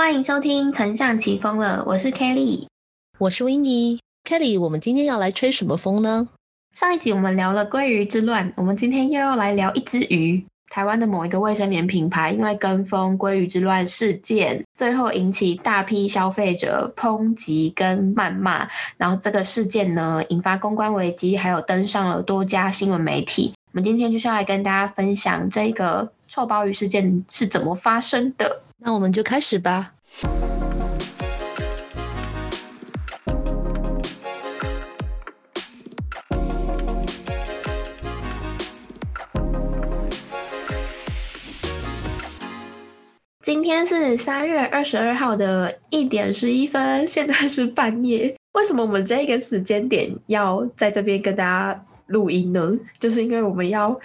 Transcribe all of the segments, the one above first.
欢迎收听《丞相起风了》，我是 Kelly，我是 w i n n e Kelly，我们今天要来吹什么风呢？上一集我们聊了鲑鱼之乱，我们今天又要来聊一只鱼。台湾的某一个卫生棉品牌，因为跟风鲑鱼之乱事件，最后引起大批消费者抨击跟谩骂，然后这个事件呢，引发公关危机，还有登上了多家新闻媒体。我们今天就是要来跟大家分享这个臭鲍鱼事件是怎么发生的。那我们就开始吧。今天是三月二十二号的一点十一分，现在是半夜。为什么我们这个时间点要在这边跟大家录音呢？就是因为我们要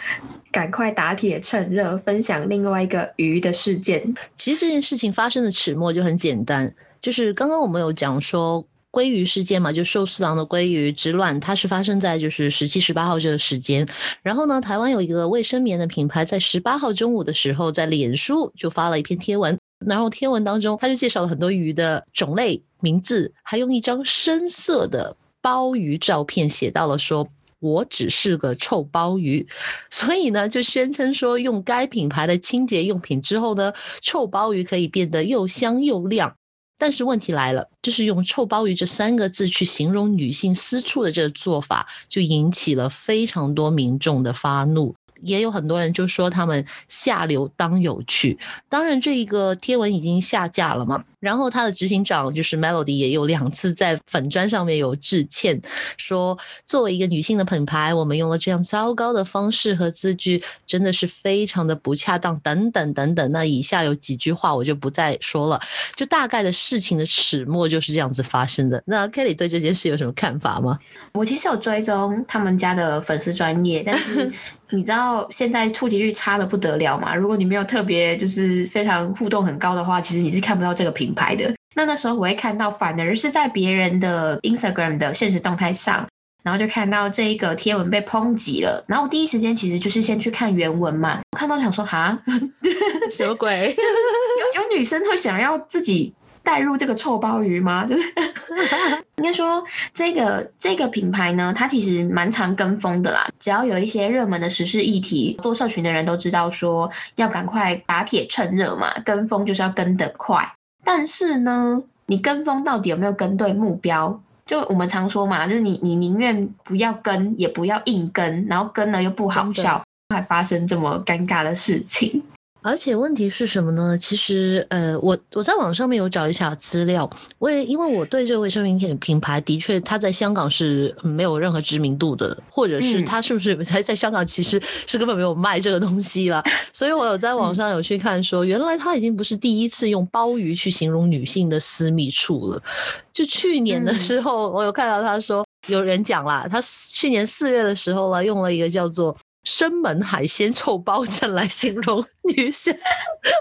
赶快打铁趁热，分享另外一个鱼的事件。其实这件事情发生的始末就很简单，就是刚刚我们有讲说。鲑鱼事件嘛，就寿司郎的鲑鱼之乱，它是发生在就是十七、十八号这个时间。然后呢，台湾有一个卫生棉的品牌，在十八号中午的时候，在脸书就发了一篇贴文。然后贴文当中，他就介绍了很多鱼的种类、名字，还用一张深色的鲍鱼照片写到了说：“我只是个臭鲍鱼。”所以呢，就宣称说，用该品牌的清洁用品之后呢，臭鲍鱼可以变得又香又亮。但是问题来了，就是用“臭鲍鱼”这三个字去形容女性私处的这个做法，就引起了非常多民众的发怒。也有很多人就说他们下流当有趣。当然，这一个贴文已经下架了嘛。然后他的执行长就是 Melody 也有两次在粉砖上面有致歉，说作为一个女性的品牌，我们用了这样糟糕的方式和字句，真的是非常的不恰当，等等等等。那以下有几句话我就不再说了，就大概的事情的始末就是这样子发生的。那 Kelly 对这件事有什么看法吗？我其实有追踪他们家的粉丝专业，但是你知道现在触及率差的不得了嘛？如果你没有特别就是非常互动很高的话，其实你是看不到这个品。牌的那那时候我会看到，反而是在别人的 Instagram 的现实动态上，然后就看到这一个贴文被抨击了。然后我第一时间其实就是先去看原文嘛，看到想说哈，什么鬼？就是有有女生会想要自己带入这个臭鲍鱼吗？就 是 应该说这个这个品牌呢，它其实蛮常跟风的啦。只要有一些热门的时事议题，做社群的人都知道说要赶快打铁趁热嘛，跟风就是要跟得快。但是呢，你跟风到底有没有跟对目标？就我们常说嘛，就是你你宁愿不要跟，也不要硬跟，然后跟了又不好笑，还发生这么尴尬的事情。而且问题是什么呢？其实，呃，我我在网上面有找一下资料，我也因为我对这个卫生棉品品牌的确，它在香港是没有任何知名度的，或者是它是不是在 在香港其实是根本没有卖这个东西了，所以我有在网上有去看，说原来它已经不是第一次用鲍鱼去形容女性的私密处了。就去年的时候，我有看到他说有人讲啦，他去年四月的时候呢，用了一个叫做。生门海鲜臭包症来形容女生，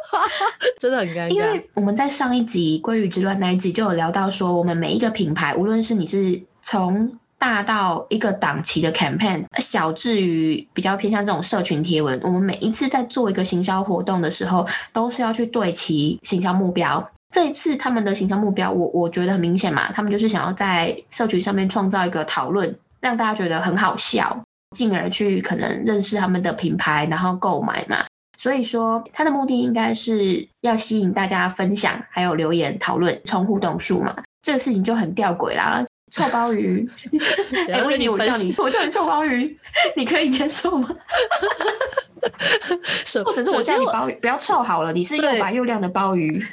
真的很尴尬。因为我们在上一集鲑鱼之乱那一集就有聊到说，我们每一个品牌，无论是你是从大到一个档期的 campaign，小至于比较偏向这种社群贴文，我们每一次在做一个行销活动的时候，都是要去对齐行销目标。这一次他们的行销目标，我我觉得很明显嘛，他们就是想要在社群上面创造一个讨论，让大家觉得很好笑。进而去可能认识他们的品牌，然后购买嘛。所以说，它的目的应该是要吸引大家分享，还有留言讨论，冲互动数嘛。这个事情就很吊诡啦。臭鲍鱼，哎，我叫你，我叫你臭鲍鱼，你可以接受吗？或者是我叫你鲍鱼，不要臭好了，你是又白又亮的鲍鱼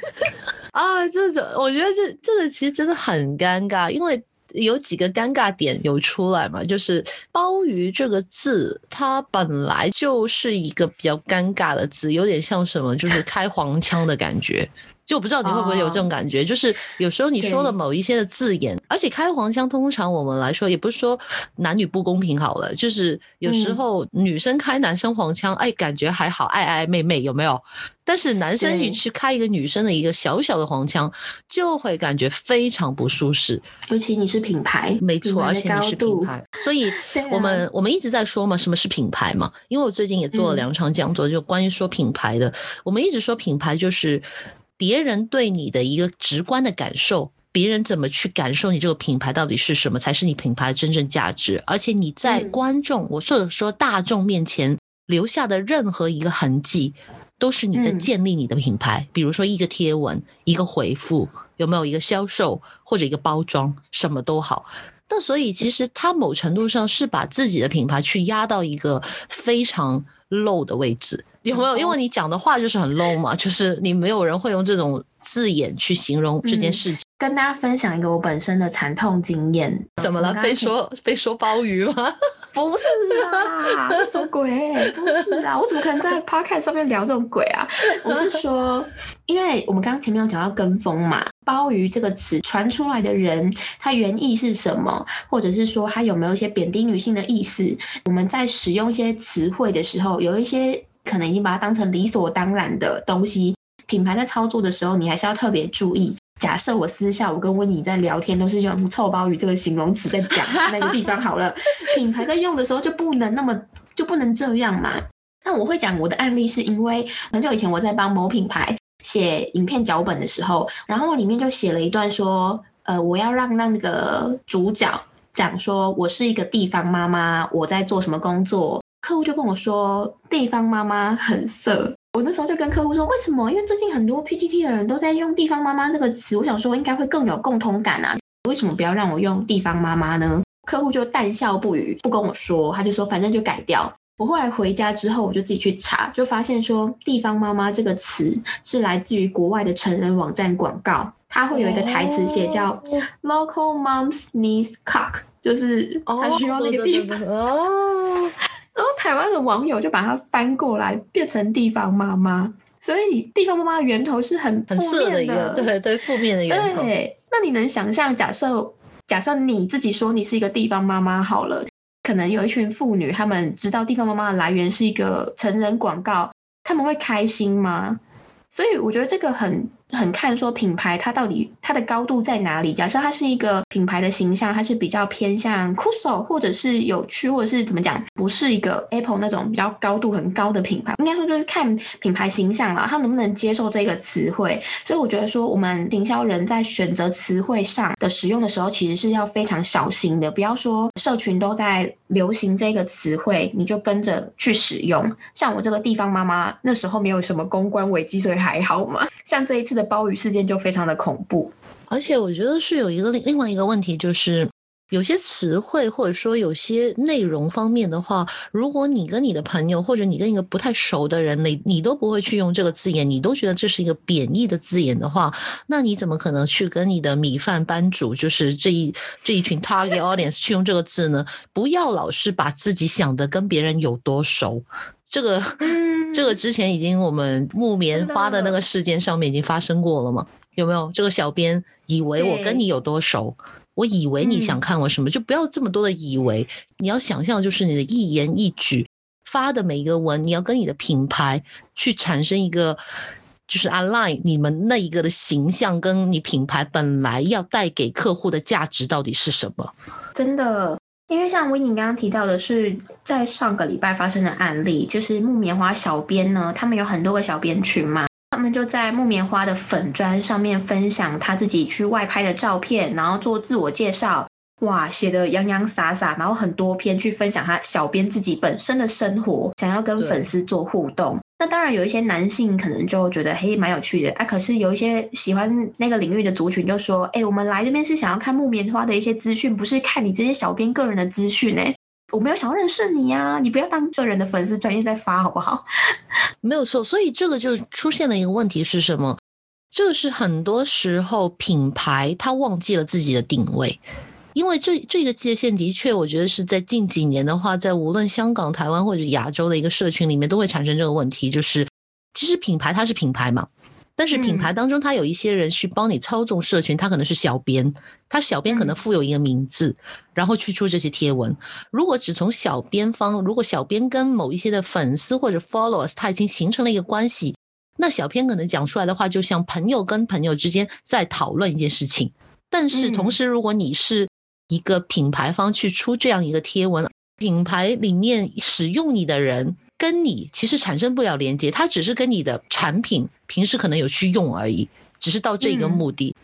啊。这种我觉得这这个其实真的很尴尬，因为。有几个尴尬点有出来嘛？就是“鲍鱼”这个字，它本来就是一个比较尴尬的字，有点像什么，就是开黄腔的感觉。就我不知道你会不会有这种感觉，就是有时候你说了某一些的字眼，而且开黄腔，通常我们来说也不是说男女不公平好了，就是有时候女生开男生黄腔，哎，感觉还好，爱爱妹妹有没有？但是男生你去开一个女生的一个小小的黄腔，就会感觉非常不舒适。尤其你是品牌，没错，而且你是品牌，所以我们我们一直在说嘛，什么是品牌嘛？因为我最近也做了两场讲座，就关于说品牌的，我们一直说品牌就是。别人对你的一个直观的感受，别人怎么去感受你这个品牌到底是什么，才是你品牌的真正价值。而且你在观众，我或者说大众面前留下的任何一个痕迹，都是你在建立你的品牌。比如说一个贴文、一个回复，有没有一个销售或者一个包装，什么都好。那所以其实他某程度上是把自己的品牌去压到一个非常 low 的位置，有没有？因为你讲的话就是很 low 嘛，就是你没有人会用这种字眼去形容这件事情。跟大家分享一个我本身的惨痛经验，怎么了？被说被说鲍鱼吗？不是啊，什么鬼？不是啊，我怎么可能在 podcast 上面聊这种鬼啊？我是说，因为我们刚刚前面有讲到跟风嘛，鲍鱼这个词传出来的人，他原意是什么，或者是说他有没有一些贬低女性的意思？我们在使用一些词汇的时候，有一些可能已经把它当成理所当然的东西，品牌在操作的时候，你还是要特别注意。假设我私下我跟温妮在聊天，都是用“臭鲍鱼”这个形容词在讲那个地方好了。品牌在用的时候就不能那么就不能这样嘛？那我会讲我的案例，是因为很久以前我在帮某品牌写影片脚本的时候，然后我里面就写了一段说，呃，我要让那个主角讲说，我是一个地方妈妈，我在做什么工作。客户就跟我说，地方妈妈很色。我那时候就跟客户说，为什么？因为最近很多 PTT 的人都在用“地方妈妈”这个词，我想说应该会更有共同感啊。为什么不要让我用“地方妈妈”呢？客户就淡笑不语，不跟我说，他就说反正就改掉。我后来回家之后，我就自己去查，就发现说“地方妈妈”这个词是来自于国外的成人网站广告，它会有一个台词写叫 “Local moms needs cock”，就是他需要那个地方。台湾的网友就把它翻过来变成地方妈妈，所以地方妈妈的源头是很很色的一个，对对，负面的源头。对，那你能想象，假设假设你自己说你是一个地方妈妈好了，可能有一群妇女，她们知道地方妈妈的来源是一个成人广告，他们会开心吗？所以我觉得这个很。很看说品牌它到底它的高度在哪里？假设它是一个品牌的形象，它是比较偏向酷手，或者是有趣，或者是怎么讲，不是一个 Apple 那种比较高度很高的品牌。应该说就是看品牌形象啦，它能不能接受这个词汇。所以我觉得说，我们营销人在选择词汇上的使用的时候，其实是要非常小心的。不要说社群都在流行这个词汇，你就跟着去使用。像我这个地方妈妈那时候没有什么公关危机，所以还好嘛。像这一次的。鲍鱼事件就非常的恐怖，而且我觉得是有一个另另外一个问题，就是有些词汇或者说有些内容方面的话，如果你跟你的朋友或者你跟一个不太熟的人，你你都不会去用这个字眼，你都觉得这是一个贬义的字眼的话，那你怎么可能去跟你的米饭班主，就是这一这一群 target audience 去用这个字呢？不要老是把自己想的跟别人有多熟。这个，这个之前已经我们木棉花的那个事件上面已经发生过了嘛？有没有？这个小编以为我跟你有多熟？我以为你想看我什么？就不要这么多的以为。你要想象，就是你的一言一举发的每一个文，你要跟你的品牌去产生一个，就是 align 你们那一个的形象，跟你品牌本来要带给客户的价值到底是什么？真的。因为像维尼刚刚提到的是，在上个礼拜发生的案例，就是木棉花小编呢，他们有很多个小编群嘛，他们就在木棉花的粉砖上面分享他自己去外拍的照片，然后做自我介绍。哇，写的洋洋洒洒，然后很多篇去分享他小编自己本身的生活，想要跟粉丝做互动。那当然有一些男性可能就觉得嘿蛮有趣的啊，可是有一些喜欢那个领域的族群就说，哎，我们来这边是想要看木棉花的一些资讯，不是看你这些小编个人的资讯呢。我没有想要认识你呀，你不要当个人的粉丝专业在发好不好？没有错，所以这个就出现了一个问题是什么？这个是很多时候品牌他忘记了自己的定位。因为这这个界限的确，我觉得是在近几年的话，在无论香港、台湾或者亚洲的一个社群里面，都会产生这个问题。就是其实品牌它是品牌嘛，但是品牌当中，它有一些人去帮你操纵社群，他可能是小编，他小编可能附有一个名字，然后去出这些贴文。如果只从小编方，如果小编跟某一些的粉丝或者 followers 他已经形成了一个关系，那小编可能讲出来的话，就像朋友跟朋友之间在讨论一件事情。但是同时，如果你是一个品牌方去出这样一个贴文，品牌里面使用你的人跟你其实产生不了连接，它只是跟你的产品平时可能有去用而已，只是到这个目的。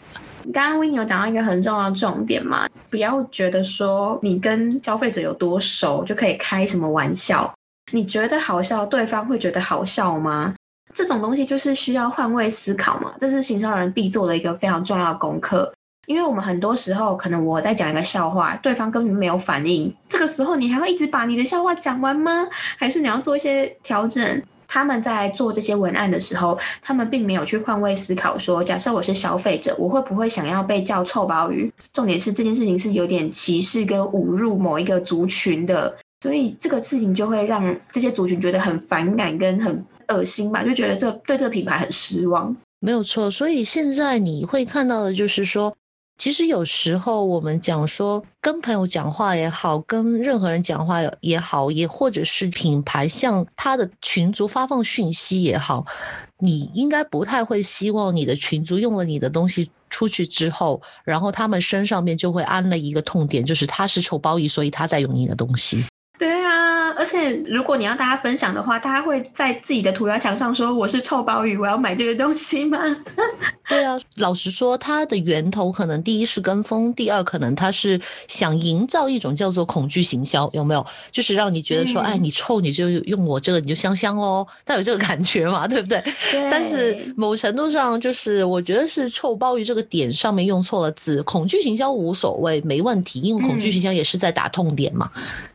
刚刚 w i n 有讲到一个很重要的重点嘛，不要觉得说你跟消费者有多熟就可以开什么玩笑，你觉得好笑，对方会觉得好笑吗？这种东西就是需要换位思考嘛，这是行销人必做的一个非常重要的功课。因为我们很多时候可能我在讲一个笑话，对方根本没有反应，这个时候你还会一直把你的笑话讲完吗？还是你要做一些调整？他们在做这些文案的时候，他们并没有去换位思考，说假设我是消费者，我会不会想要被叫臭鲍鱼？重点是这件事情是有点歧视跟侮辱某一个族群的，所以这个事情就会让这些族群觉得很反感跟很。恶心吧，就觉得这对这个品牌很失望。没有错，所以现在你会看到的就是说，其实有时候我们讲说跟朋友讲话也好，跟任何人讲话也好，也或者是品牌向他的群族发放讯息也好，你应该不太会希望你的群族用了你的东西出去之后，然后他们身上面就会安了一个痛点，就是他是臭包衣，所以他在用你的东西。而且如果你要大家分享的话，大家会在自己的涂鸦墙上说我是臭鲍鱼，我要买这个东西吗？对啊，老实说，它的源头可能第一是跟风，第二可能它是想营造一种叫做恐惧行销，有没有？就是让你觉得说，哎，你臭你就用我这个你就香香哦，它有这个感觉嘛，对不对？但是某程度上，就是我觉得是臭鲍鱼这个点上面用错了字，恐惧行销无所谓，没问题，因为恐惧行销也是在打痛点嘛。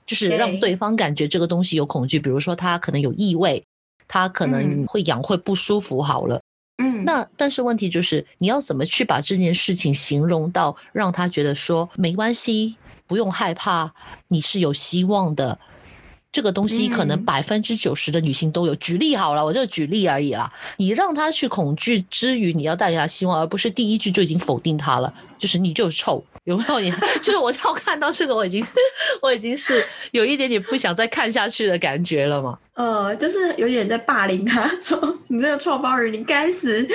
就是让对方感觉这个东西有恐惧，比如说它可能有异味，它可能会痒会不舒服。好了，嗯，那但是问题就是你要怎么去把这件事情形容到让他觉得说没关系，不用害怕，你是有希望的。这个东西可能百分之九十的女性都有。举例好了，我就举例而已啦。你让她去恐惧之余，你要带给他希望，而不是第一句就已经否定她了，就是你就是臭。有没有你？就是我要看到这个，我已经我已经是有一点点不想再看下去的感觉了嘛。呃，就是有点在霸凌她，说你这个臭包人，你该死。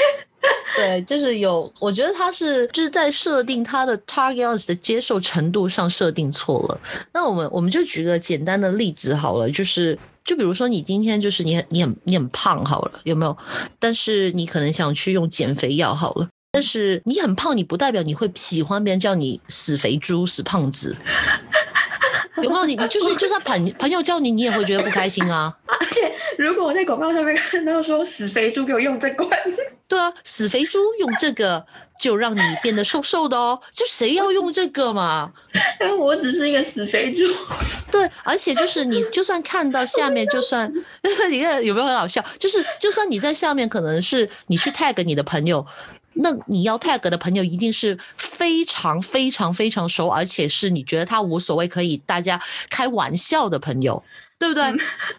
对，就是有，我觉得他是就是在设定他的 targets 的接受程度上设定错了。那我们我们就举个简单的例子好了，就是就比如说你今天就是你很你很你很胖好了，有没有？但是你可能想去用减肥药好了。但是你很胖，你不代表你会喜欢别人叫你死肥猪、死胖子，有没有？你你就是就算朋朋友叫你，你也会觉得不开心啊。而且如果我在广告上面看到说死肥猪给我用这罐，对啊，死肥猪用这个就让你变得瘦瘦的哦，就谁要用这个嘛？因为我只是一个死肥猪。对，而且就是你就算看到下面，就算 你看有没有很好笑？就是就算你在下面，可能是你去 tag 你的朋友。那你要 tag 的朋友一定是非常非常非常熟，而且是你觉得他无所谓，可以大家开玩笑的朋友，对不对？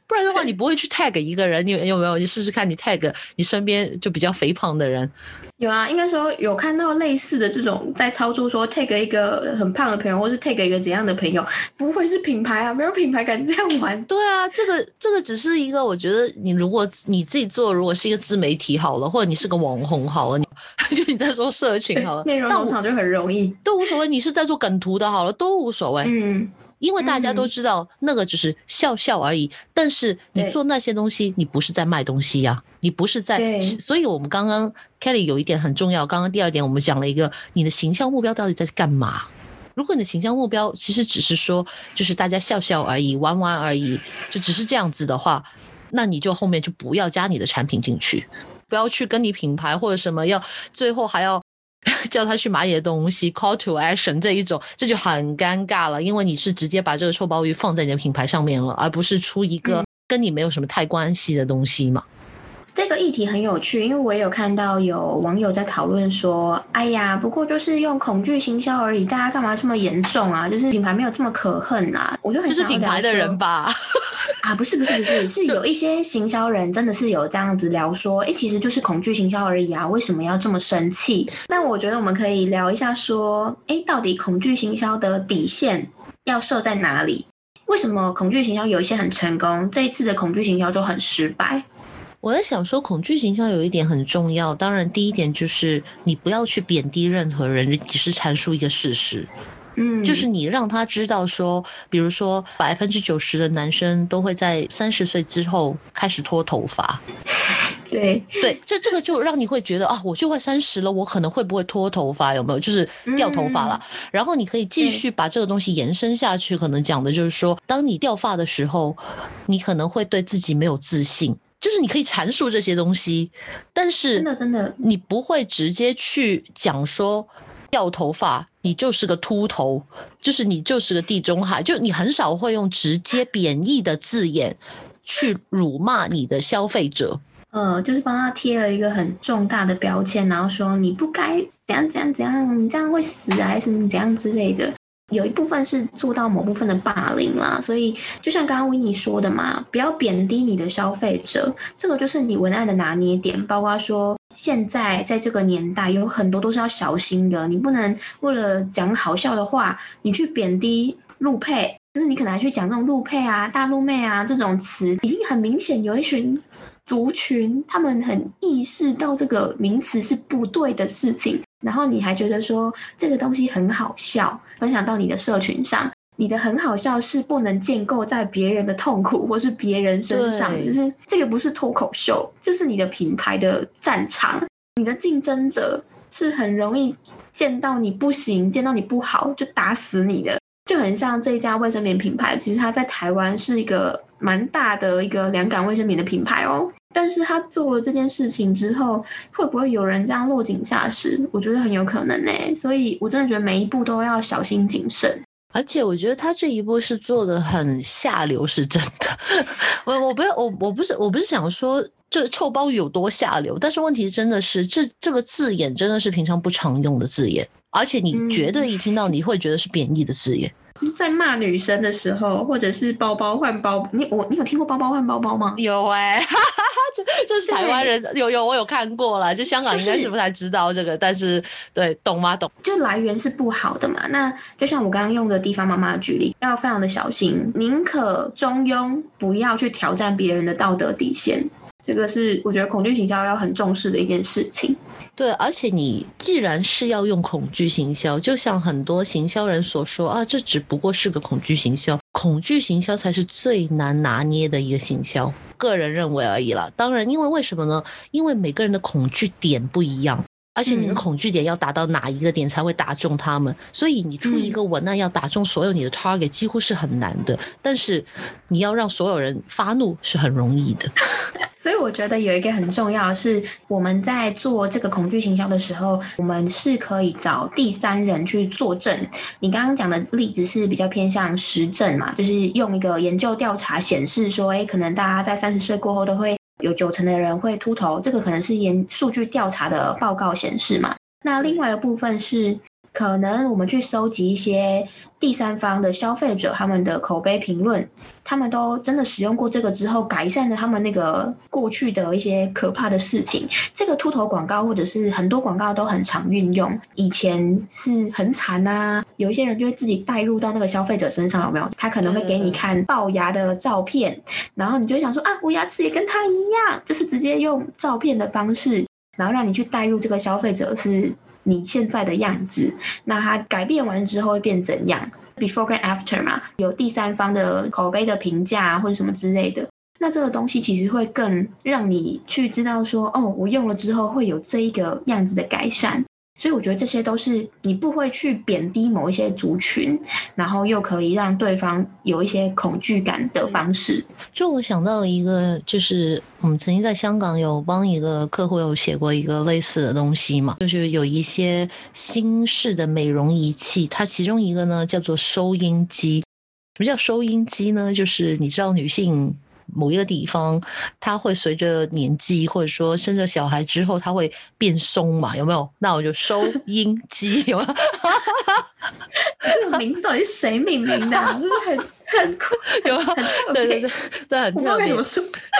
不然的话，你不会去 tag 一个人。你有没有？你试试看，你 tag 你身边就比较肥胖的人。有啊，应该说有看到类似的这种在操作，说 take 一个很胖的朋友，或是 take 一个怎样的朋友，不会是品牌啊？没有品牌敢这样玩。对啊，这个这个只是一个，我觉得你如果你自己做，如果是一个自媒体好了，或者你是个网红好了，你 就你在做社群好了，内容农场就很容易，都无所谓。你是在做梗图的好了，都无所谓。嗯。因为大家都知道那个只是笑笑而已，但是你做那些东西，你不是在卖东西呀，你不是在，所以我们刚刚 Kelly 有一点很重要，刚刚第二点我们讲了一个你的形象目标到底在干嘛？如果你的形象目标其实只是说就是大家笑笑而已，玩玩而已，就只是这样子的话，那你就后面就不要加你的产品进去，不要去跟你品牌或者什么要最后还要。叫他去买你的东西，call to action 这一种，这就很尴尬了，因为你是直接把这个臭鲍鱼放在你的品牌上面了，而不是出一个跟你没有什么太关系的东西嘛。这个议题很有趣，因为我也有看到有网友在讨论说：“哎呀，不过就是用恐惧行销而已，大家干嘛这么严重啊？就是品牌没有这么可恨啊？”我就很是品牌的人吧？啊，不是不是不是，是 有一些行销人真的是有这样子聊说：“哎，其实就是恐惧行销而已啊，为什么要这么生气？”那我觉得我们可以聊一下说：“哎，到底恐惧行销的底线要设在哪里？为什么恐惧行销有一些很成功，这一次的恐惧行销就很失败？”我在想说，恐惧形象有一点很重要。当然，第一点就是你不要去贬低任何人，只是阐述一个事实。嗯，就是你让他知道说，比如说百分之九十的男生都会在三十岁之后开始脱头发。对对，这这个就让你会觉得啊，我就快三十了，我可能会不会脱头发？有没有就是掉头发了？然后你可以继续把这个东西延伸下去，可能讲的就是说，当你掉发的时候，你可能会对自己没有自信。就是你可以阐述这些东西，但是真的真的，你不会直接去讲说掉头发，你就是个秃头，就是你就是个地中海，就你很少会用直接贬义的字眼去辱骂你的消费者。呃，就是帮他贴了一个很重大的标签，然后说你不该怎样怎样怎样，你这样会死啊，还是怎样之类的。有一部分是做到某部分的霸凌啦，所以就像刚刚维尼说的嘛，不要贬低你的消费者，这个就是你文案的拿捏点。包括说，现在在这个年代，有很多都是要小心的，你不能为了讲好笑的话，你去贬低路配，就是你可能还去讲这种路配啊、大陆妹啊这种词，已经很明显有一群族群，他们很意识到这个名词是不对的事情。然后你还觉得说这个东西很好笑，分享到你的社群上，你的很好笑是不能建构在别人的痛苦或是别人身上，就是这个不是脱口秀，这是你的品牌的战场，你的竞争者是很容易见到你不行，见到你不好就打死你的，就很像这一家卫生棉品牌，其实它在台湾是一个蛮大的一个凉感卫生棉的品牌哦。但是他做了这件事情之后，会不会有人这样落井下石？我觉得很有可能呢。所以我真的觉得每一步都要小心谨慎。而且我觉得他这一步是做的很下流，是真的。我我不要我我不是我不是想说这臭包有多下流，但是问题真的是这这个字眼真的是平常不常用的字眼，而且你绝对一听到你会觉得是贬义的字眼。在骂女生的时候，或者是包包换包，你我你有听过包包换包包吗？有哎。这这是台湾人有有我有看过了，就香港应该是不太知道这个，但是对懂吗？懂。就来源是不好的嘛，那就像我刚刚用的地方妈妈举例，要非常的小心，宁可中庸，不要去挑战别人的道德底线。这个是我觉得恐惧行销要很重视的一件事情。对，而且你既然是要用恐惧行销，就像很多行销人所说啊，这只不过是个恐惧行销，恐惧行销才是最难拿捏的一个行销。个人认为而已了。当然，因为为什么呢？因为每个人的恐惧点不一样。而且你的恐惧点要达到哪一个点才会打中他们？所以你出一个文案要打中所有你的 target 几乎是很难的。但是你要让所有人发怒是很容易的。所以我觉得有一个很重要的是，我们在做这个恐惧行销的时候，我们是可以找第三人去作证。你刚刚讲的例子是比较偏向实证嘛，就是用一个研究调查显示说，哎，可能大家在三十岁过后都会。有九成的人会秃头，这个可能是研数据调查的报告显示嘛？那另外一个部分是，可能我们去收集一些第三方的消费者他们的口碑评论。他们都真的使用过这个之后，改善了他们那个过去的一些可怕的事情。这个秃头广告或者是很多广告都很常运用。以前是很惨呐，有一些人就会自己带入到那个消费者身上，有没有？他可能会给你看龅牙的照片，然后你就想说啊，我牙齿也跟他一样，就是直接用照片的方式，然后让你去带入这个消费者是你现在的样子。那他改变完之后会变怎样？Before and After 嘛，有第三方的口碑的评价啊或者什么之类的，那这个东西其实会更让你去知道说，哦，我用了之后会有这一个样子的改善。所以我觉得这些都是你不会去贬低某一些族群，然后又可以让对方有一些恐惧感的方式。就我想到一个，就是我们曾经在香港有帮一个客户有写过一个类似的东西嘛，就是有一些新式的美容仪器，它其中一个呢叫做收音机。什么叫收音机呢？就是你知道女性。某一个地方，它会随着年纪，或者说生了小孩之后，它会变松嘛？有没有？那我就收音机，有没有？这个名字到底是谁命名的？就是很很酷，有很对对对对，很特别。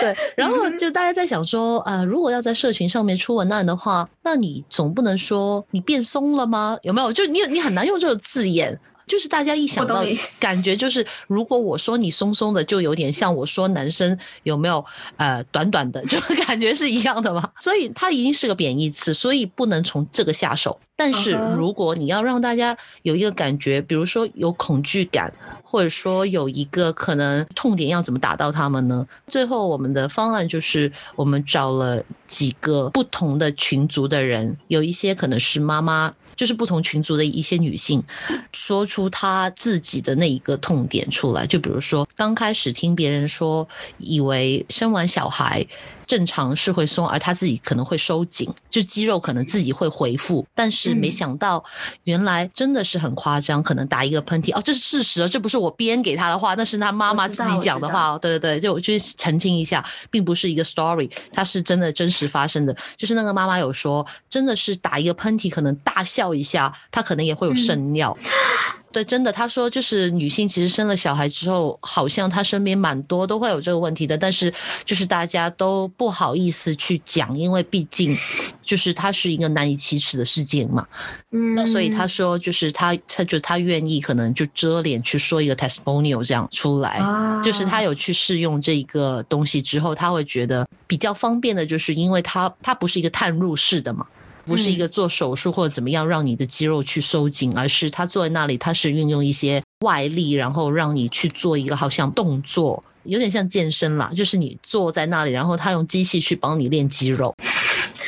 对，然后就大家在想说，呃，如果要在社群上面出文案的话，那你总不能说你变松了吗？有没有？就你你很难用这个字眼。就是大家一想到感觉就是，如果我说你松松的，就有点像我说男生有没有呃短短的，就感觉是一样的嘛。所以它一定是个贬义词，所以不能从这个下手。但是如果你要让大家有一个感觉，比如说有恐惧感，或者说有一个可能痛点，要怎么打到他们呢？最后我们的方案就是我们找了几个不同的群族的人，有一些可能是妈妈。就是不同群族的一些女性，说出她自己的那一个痛点出来。就比如说，刚开始听别人说，以为生完小孩正常是会松，而他自己可能会收紧，就肌肉可能自己会回复，但是没嗯想到原来真的是很夸张，可能打一个喷嚏哦，这是事实哦，这不是我编给他的话，那是他妈妈自己讲的话哦。对对对，就就是澄清一下，并不是一个 story，它是真的真实发生的。就是那个妈妈有说，真的是打一个喷嚏，可能大笑一下，他可能也会有肾尿。对，真的，他说就是女性其实生了小孩之后，好像她身边蛮多都会有这个问题的，但是就是大家都不好意思去讲，因为毕竟就是它是一个难以启齿的事件嘛。嗯，那所以他说，就是他，他就他愿意可能就遮脸去说一个 testimonial 这样出来，啊就是他有去试用这个东西之后，他会觉得比较方便的，就是因为他他不是一个探入式的嘛。不是一个做手术或者怎么样让你的肌肉去收紧，而是他坐在那里，他是运用一些外力，然后让你去做一个好像动作，有点像健身啦，就是你坐在那里，然后他用机器去帮你练肌肉。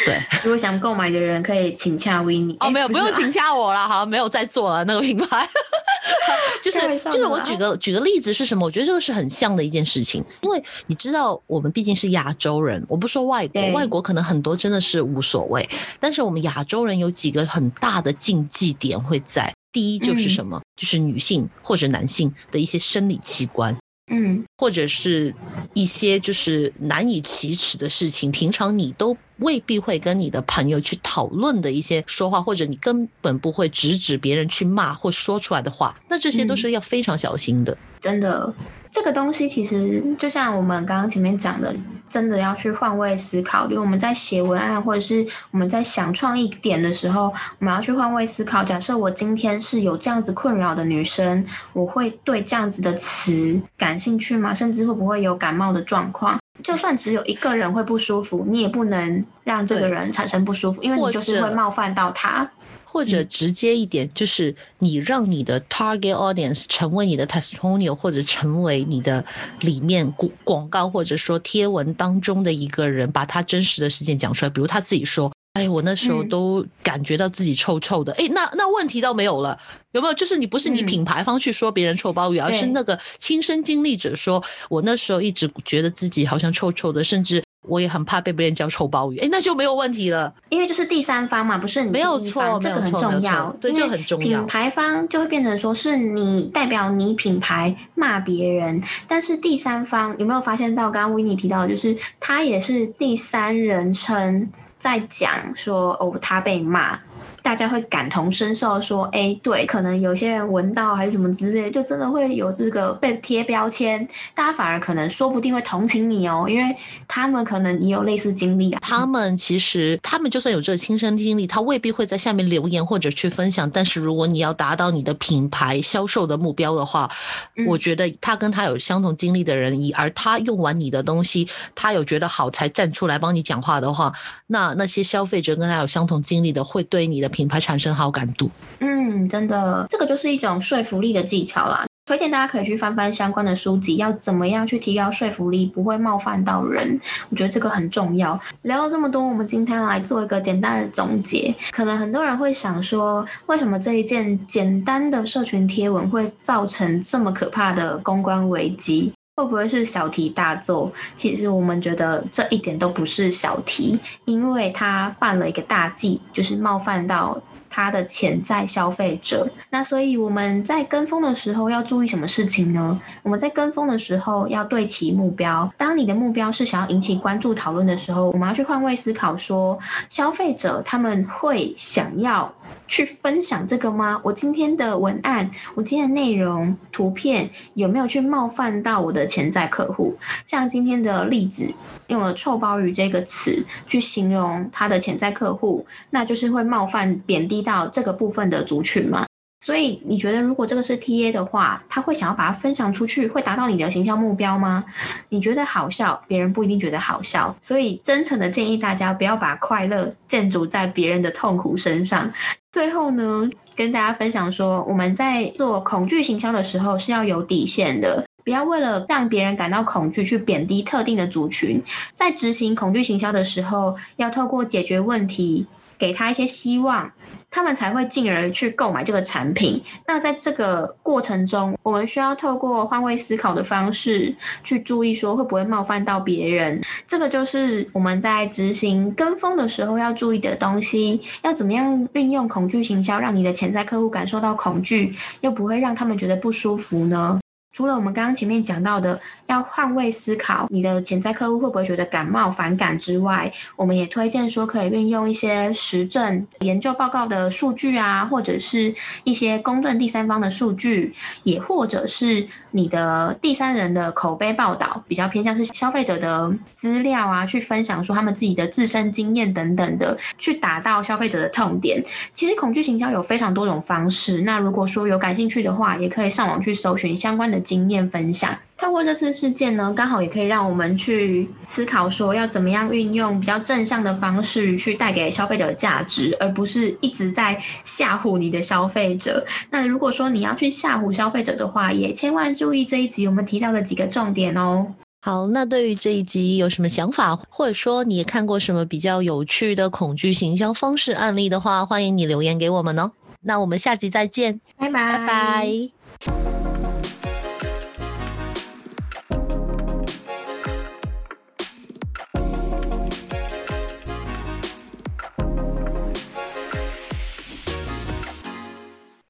对，如果想购买的人可以请洽 w i n n 哦，没有，不用请。请加我了，好，没有在做了那个品牌。就是就是我举个举个例子是什么？我觉得这个是很像的一件事情，因为你知道我们毕竟是亚洲人，我不说外国，外国可能很多真的是无所谓，但是我们亚洲人有几个很大的禁忌点会在。第一就是什么？就是女性或者男性的一些生理器官。嗯或者是一些就是难以启齿的事情，平常你都未必会跟你的朋友去讨论的一些说话，或者你根本不会直指别人去骂或说出来的话，那这些都是要非常小心的。真的，这个东西其实就像我们刚刚前面讲的，真的要去换位思考。就我们在写文案，或者是我们在想创意点的时候，我们要去换位思考。假设我今天是有这样子困扰的女生，我会对这样子的词感兴趣吗？甚至会不会有感冒的状况？就算只有一个人会不舒服，你也不能让这个人产生不舒服，因为或你就是会冒犯到他。或者直接一点，就是你让你的 target audience 成为你的 testimonial，或者成为你的里面广广告或者说贴文当中的一个人，把他真实的事件讲出来。比如他自己说：“哎，我那时候嗯都感觉到自己臭臭的。”哎，那那问题倒没有了，有没有？就是你不是你嗯品牌方去说别人臭包鱼，而是那个亲身经历者说：“我那时候一直觉得自己好像臭臭的，甚至我也很怕被别人叫臭包鱼。”哎，那就没有问题了。因为就是第三方嘛，不是你没有错这个很重要，对这很重要品牌方就会变成说是你代表你品牌骂别人，但是第三方有没有发现到？刚刚维尼提到的，就是他也是第三人称在讲说哦，他被骂。大家会感同身受，说，哎，对，可能有些人闻到还是什么之类，就真的会有这个被贴标签，大家反而可能说不定会同情你哦，因为他们可能也有类似经历啊。他们其实，他们就算有这个亲身经历，他未必会在下面留言或者去分享。但是如果你要达到你的品牌销售的目标的话，嗯我觉得他跟他有相同经历的人，以而他用完你的东西，他有觉得好才站出来帮你讲话的话，那那些消费者跟他有相同经历的，会对你的品牌产生好感度。嗯，真的，这个就是一种说服力的技巧啦。推荐大家可以去翻翻相关的书籍，要怎么样去提高说服力，不会冒犯到人。我觉得这个很重要。聊了这么多，我们今天来做一个简单的总结。可能很多人会想说，为什么这一件简单的社群贴文会造成这么可怕的公关危机？会不会是小题大做？其实我们觉得这一点都不是小题，因为他犯了一个大忌，就是冒犯到他的潜在消费者。那所以我们在跟风的时候要注意什么事情呢？我们在跟风的时候要对齐目标。当你的目标是想要引起关注讨论的时候，我们要去换位思考说，消费者他们会想要去分享这个吗？我今天的文案，我今天的内容、图片有没有去冒犯到我的潜在客户？像今天的例子，用了“臭鲍鱼”这个词去形容他的潜在客户，那就是会冒犯、贬低到这个部分的族群吗。所以你觉得，如果这个是 T A 的话，他会想要把它分享出去，会达到你的形象目标吗？你觉得好笑，别人不一定觉得好笑。所以，真诚的建议大家不要把快乐建筑在别人的痛苦身上。最后呢，跟大家分享说，我们在做恐惧行销的时候是要有底线的，不要为了让别人感到恐惧去贬低特定的族群。在执行恐惧行销的时候，要透过解决问题，给他一些希望。他们才会进而去购买这个产品。那在这个过程中，我们需要透过换位思考的方式去注意，说会不会冒犯到别人。这个就是我们在执行跟风的时候要注意的东西。要怎么样运用恐惧行销，让你的潜在客户感受到恐惧，又不会让他们觉得不舒服呢？除了我们刚刚前面讲到的要换位思考，你的潜在客户会不会觉得感冒反感之外，我们也推荐说可以运用一些实证研究报告的数据啊，或者是一些公正第三方的数据，也或者是你的第三人的口碑报道，比较偏向是消费者的资料啊，去分享说他们自己的自身经验等等的，去达到消费者的痛点。其实恐惧行销有非常多种方式，那如果说有感兴趣的话，也可以上网去搜寻相关的。经验分享，透过这次事件呢，刚好也可以让我们去思考，说要怎么样运用比较正向的方式去带给消费者价值，而不是一直在吓唬你的消费者。那如果说你要去吓唬消费者的话，也千万注意这一集我们提到的几个重点哦。好，那对于这一集有什么想法，或者说你看过什么比较有趣的恐惧行销方式案例的话，欢迎你留言给我们哦。那我们下集再见，拜拜拜拜。